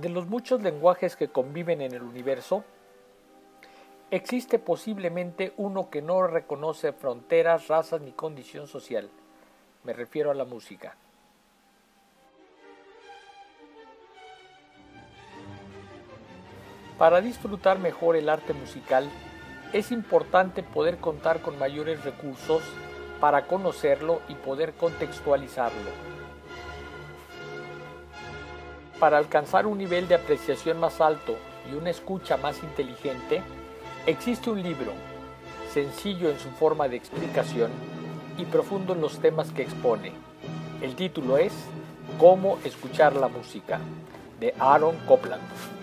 De los muchos lenguajes que conviven en el universo, existe posiblemente uno que no reconoce fronteras, razas ni condición social. Me refiero a la música. Para disfrutar mejor el arte musical, es importante poder contar con mayores recursos para conocerlo y poder contextualizarlo. Para alcanzar un nivel de apreciación más alto y una escucha más inteligente, existe un libro, sencillo en su forma de explicación y profundo en los temas que expone. El título es Cómo escuchar la música, de Aaron Copland.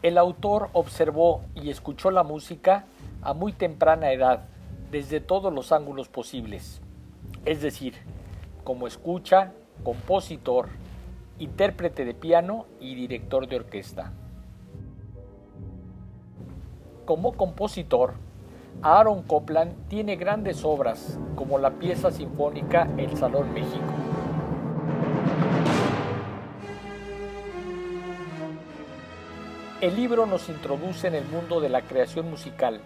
El autor observó y escuchó la música a muy temprana edad, desde todos los ángulos posibles, es decir, como escucha, compositor, intérprete de piano y director de orquesta. Como compositor, Aaron Copland tiene grandes obras como la pieza sinfónica El Salón México. El libro nos introduce en el mundo de la creación musical,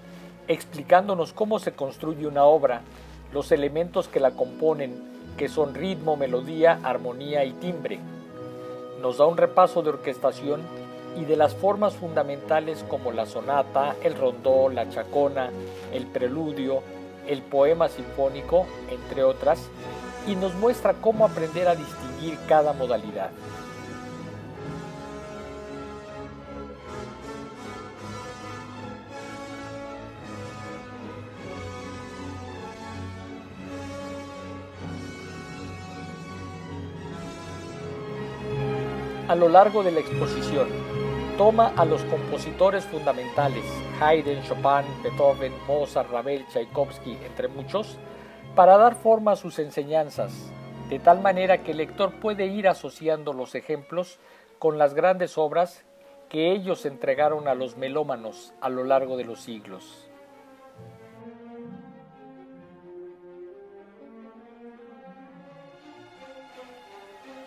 explicándonos cómo se construye una obra, los elementos que la componen, que son ritmo, melodía, armonía y timbre. Nos da un repaso de orquestación y de las formas fundamentales como la sonata, el rondó, la chacona, el preludio, el poema sinfónico, entre otras, y nos muestra cómo aprender a distinguir cada modalidad. A lo largo de la exposición. Toma a los compositores fundamentales, Haydn, Chopin, Beethoven, Mozart, Ravel, Tchaikovsky, entre muchos, para dar forma a sus enseñanzas, de tal manera que el lector puede ir asociando los ejemplos con las grandes obras que ellos entregaron a los melómanos a lo largo de los siglos.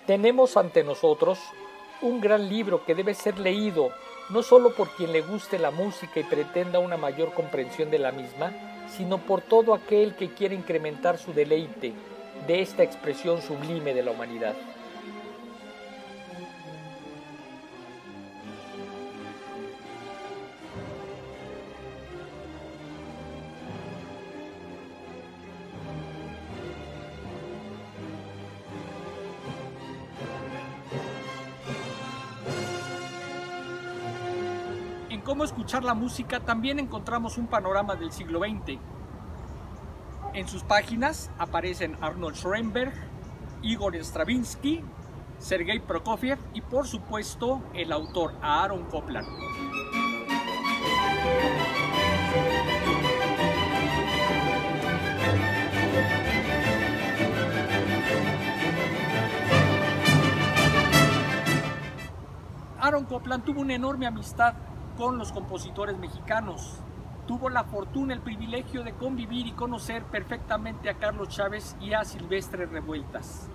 Tenemos ante nosotros un gran libro que debe ser leído no solo por quien le guste la música y pretenda una mayor comprensión de la misma, sino por todo aquel que quiere incrementar su deleite de esta expresión sublime de la humanidad. Cómo escuchar la música también encontramos un panorama del siglo XX. En sus páginas aparecen Arnold Schoenberg, Igor Stravinsky, Sergei Prokofiev y por supuesto el autor Aaron Copland. Aaron Copland tuvo una enorme amistad con los compositores mexicanos. Tuvo la fortuna, el privilegio de convivir y conocer perfectamente a Carlos Chávez y a Silvestre Revueltas.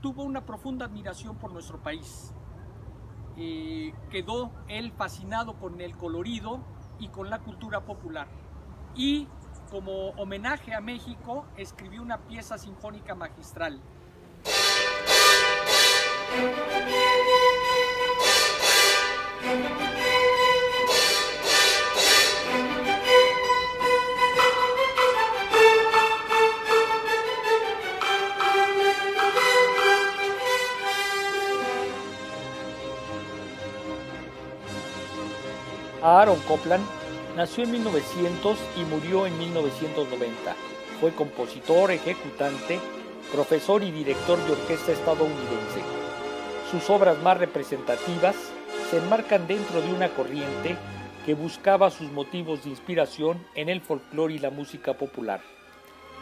Tuvo una profunda admiración por nuestro país. Eh, quedó él fascinado con el colorido y con la cultura popular. Y como homenaje a México, escribió una pieza sinfónica magistral. Aaron Copland nació en 1900 y murió en 1990. Fue compositor, ejecutante, profesor y director de orquesta estadounidense. Sus obras más representativas se enmarcan dentro de una corriente que buscaba sus motivos de inspiración en el folclore y la música popular.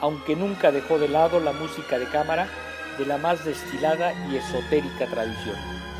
aunque nunca dejó de lado la música de cámara de la más destilada y esotérica tradición.